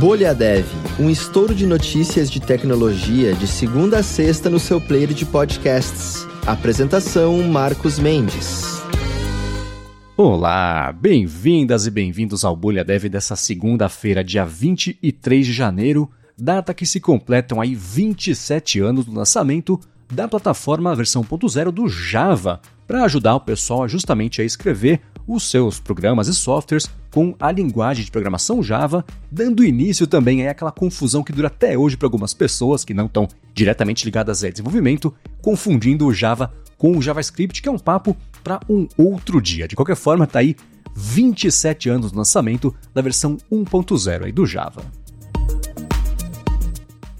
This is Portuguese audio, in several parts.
Bolha Dev, um estouro de notícias de tecnologia de segunda a sexta no seu player de podcasts. Apresentação Marcos Mendes. Olá, bem-vindas e bem-vindos ao Bolha Dev dessa segunda-feira, dia 23 de janeiro, data que se completam aí 27 anos do lançamento da plataforma versão 1.0 do Java, para ajudar o pessoal justamente a escrever os seus programas e softwares com a linguagem de programação Java, dando início também a aquela confusão que dura até hoje para algumas pessoas que não estão diretamente ligadas a desenvolvimento, confundindo o Java com o JavaScript, que é um papo para um outro dia. De qualquer forma, está aí 27 anos do lançamento da versão 1.0 do Java.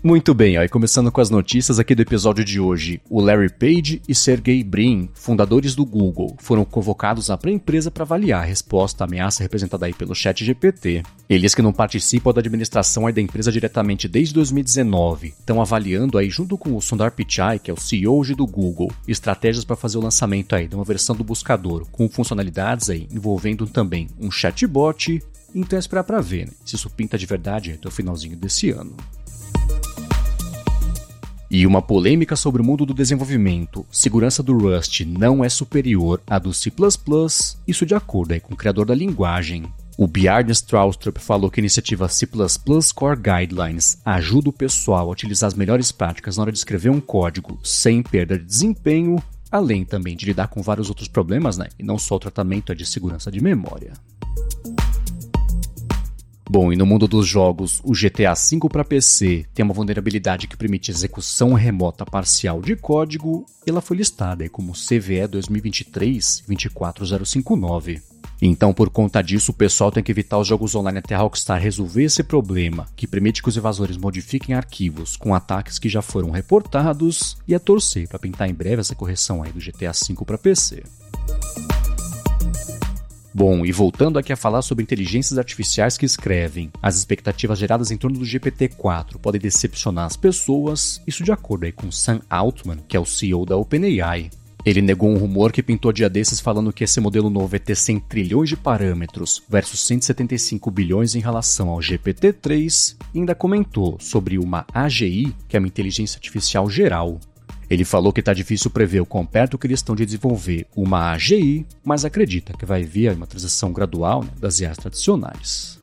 Muito bem, e começando com as notícias aqui do episódio de hoje. O Larry Page e Sergey Brin, fundadores do Google, foram convocados a empresa para avaliar a resposta à ameaça representada aí pelo chat GPT. Eles que não participam da administração aí da empresa diretamente desde 2019, estão avaliando aí junto com o Sundar Pichai, que é o CEO hoje do Google, estratégias para fazer o lançamento aí de uma versão do buscador com funcionalidades aí envolvendo também um chatbot. Então é esperar para ver né, se isso pinta de verdade até o finalzinho desse ano. E uma polêmica sobre o mundo do desenvolvimento. Segurança do Rust não é superior à do C++, isso de acordo aí com o criador da linguagem. O Bjarne Stroustrup falou que a iniciativa C++ Core Guidelines ajuda o pessoal a utilizar as melhores práticas na hora de escrever um código sem perda de desempenho, além também de lidar com vários outros problemas, né? E não só o tratamento de segurança de memória. Bom, e no mundo dos jogos, o GTA V para PC tem uma vulnerabilidade que permite execução remota parcial de código e ela foi listada como CVE 2023-24059. Então, por conta disso, o pessoal tem que evitar os jogos online até a Rockstar resolver esse problema, que permite que os invasores modifiquem arquivos com ataques que já foram reportados, e a torcer para pintar em breve essa correção aí do GTA V para PC. Bom, e voltando aqui a falar sobre inteligências artificiais que escrevem, as expectativas geradas em torno do GPT-4 podem decepcionar as pessoas, isso de acordo com Sam Altman, que é o CEO da OpenAI. Ele negou um rumor que pintou dia desses falando que esse modelo novo vai ter 100 trilhões de parâmetros versus 175 bilhões em relação ao GPT-3 e ainda comentou sobre uma AGI, que é uma inteligência artificial geral, ele falou que está difícil prever o quão perto que eles estão de desenvolver uma AGI, mas acredita que vai vir uma transição gradual né, das IAs tradicionais.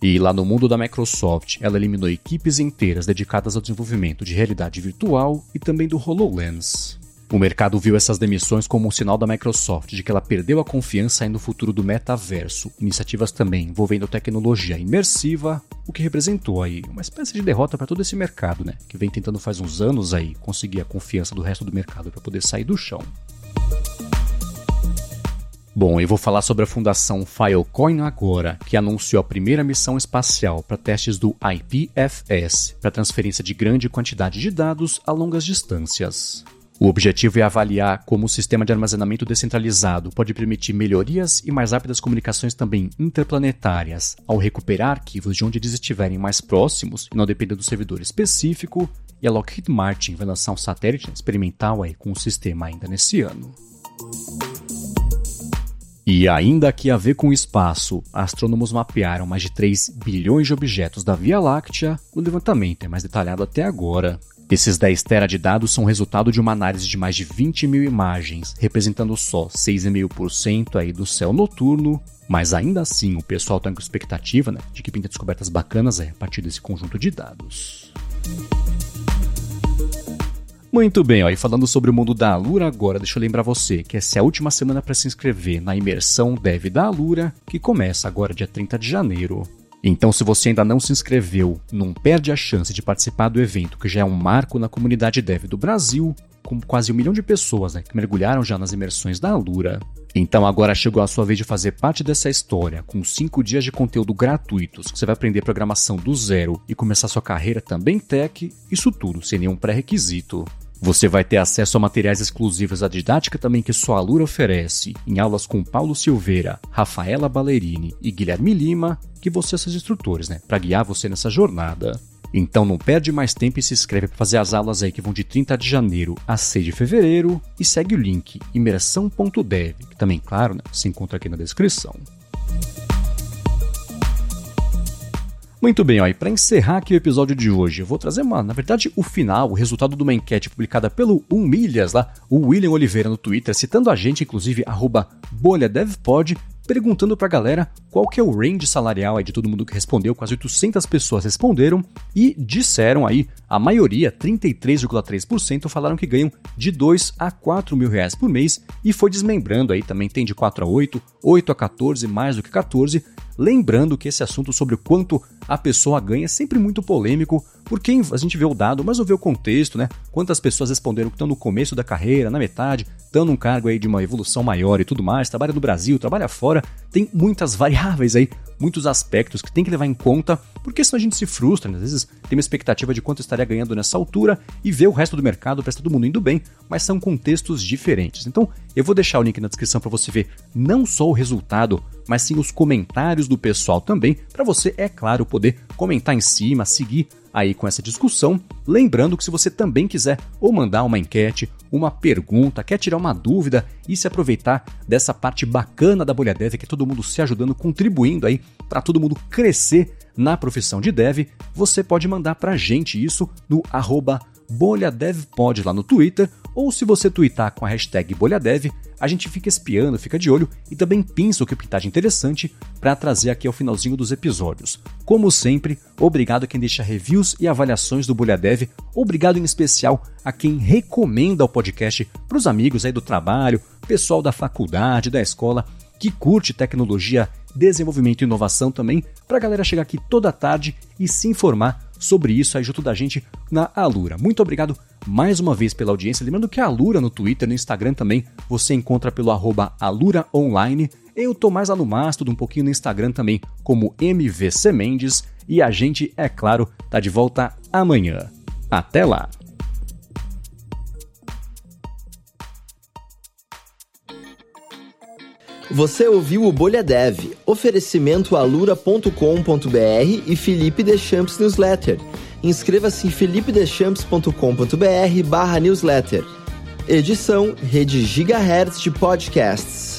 E lá no mundo da Microsoft, ela eliminou equipes inteiras dedicadas ao desenvolvimento de realidade virtual e também do HoloLens. O mercado viu essas demissões como um sinal da Microsoft de que ela perdeu a confiança no futuro do metaverso, iniciativas também envolvendo tecnologia imersiva, o que representou aí uma espécie de derrota para todo esse mercado, né, que vem tentando faz uns anos aí conseguir a confiança do resto do mercado para poder sair do chão. Bom, eu vou falar sobre a fundação Filecoin agora, que anunciou a primeira missão espacial para testes do IPFS, para transferência de grande quantidade de dados a longas distâncias. O objetivo é avaliar como o sistema de armazenamento descentralizado pode permitir melhorias e mais rápidas comunicações também interplanetárias, ao recuperar arquivos de onde eles estiverem mais próximos e não depender do servidor específico. E a Lockheed Martin vai lançar um satélite experimental aí com o sistema ainda nesse ano. E ainda que a ver com o espaço, astrônomos mapearam mais de 3 bilhões de objetos da Via Láctea no levantamento é mais detalhado até agora, esses 10 tera de dados são resultado de uma análise de mais de 20 mil imagens, representando só 6,5% aí do céu noturno, mas ainda assim o pessoal está com expectativa né, de que pinta descobertas bacanas é, a partir desse conjunto de dados. Muito bem, ó, e falando sobre o mundo da Alura agora, deixa eu lembrar você que essa é a última semana para se inscrever na imersão Dev da Alura, que começa agora dia 30 de janeiro. Então, se você ainda não se inscreveu, não perde a chance de participar do evento, que já é um marco na comunidade dev do Brasil, com quase um milhão de pessoas né, que mergulharam já nas imersões da Alura. Então agora chegou a sua vez de fazer parte dessa história, com 5 dias de conteúdo gratuitos, que você vai aprender programação do zero e começar sua carreira também tech, isso tudo sem nenhum pré-requisito. Você vai ter acesso a materiais exclusivos à didática também que só a Lura oferece, em aulas com Paulo Silveira, Rafaela Ballerini e Guilherme Lima, que vão ser seus instrutores, né, para guiar você nessa jornada. Então não perde mais tempo e se inscreve para fazer as aulas aí que vão de 30 de janeiro a 6 de fevereiro e segue o link imersão.dev, que também, claro, né, se encontra aqui na descrição. Muito bem, ó, para encerrar aqui o episódio de hoje, eu vou trazer uma, na verdade, o final, o resultado de uma enquete publicada pelo 1 Milhas lá, o William Oliveira no Twitter, citando a gente, inclusive, arroba bolhadevpod, perguntando pra galera qual que é o range salarial aí de todo mundo que respondeu, quase 800 pessoas responderam e disseram aí, a maioria, 33,3%, falaram que ganham de 2 a 4 mil reais por mês e foi desmembrando aí, também tem de 4 a 8, 8 a 14, mais do que 14, lembrando que esse assunto sobre o quanto a pessoa ganha é sempre muito polêmico, porque a gente vê o dado, mas não vê o contexto, né? Quantas pessoas responderam que estão no começo da carreira, na metade, estão num cargo aí de uma evolução maior e tudo mais, trabalha no Brasil, trabalha fora, tem muitas variáveis aí, muitos aspectos que tem que levar em conta, porque senão a gente se frustra, né? às vezes tem uma expectativa de quanto estaria ganhando nessa altura e vê o resto do mercado, parece todo mundo indo bem, mas são contextos diferentes. Então, eu vou deixar o link na descrição para você ver não só o resultado, mas sim os comentários do pessoal também, para você, é claro, poder comentar em cima, seguir aí com essa discussão. Lembrando que se você também quiser ou mandar uma enquete, uma pergunta, quer tirar uma dúvida e se aproveitar dessa parte bacana da Bolha Dev, que é todo mundo se ajudando, contribuindo aí para todo mundo crescer na profissão de dev, você pode mandar para a gente isso no arroba bolhadevpod lá no Twitter, ou se você twittar com a hashtag bolhadev, a gente fica espiando, fica de olho e também pinça o que pintar de interessante para trazer aqui ao finalzinho dos episódios. Como sempre, obrigado a quem deixa reviews e avaliações do Bolha Dev, obrigado em especial a quem recomenda o podcast para os amigos aí do trabalho, pessoal da faculdade, da escola, que curte tecnologia, desenvolvimento e inovação também, para a galera chegar aqui toda tarde e se informar sobre isso aí junto da gente na Alura. Muito obrigado mais uma vez pela audiência. Lembrando que a Alura no Twitter, no Instagram também, você encontra pelo arroba Alura Online. Eu tô mais lá no Mastodon, um pouquinho no Instagram também, como MVC Mendes. E a gente, é claro, tá de volta amanhã. Até lá! Você ouviu o Bolha Dev, oferecimento alura.com.br e Felipe Deschamps Newsletter. Inscreva-se em felipedeschamps.com.br barra newsletter. Edição Rede Gigahertz de Podcasts.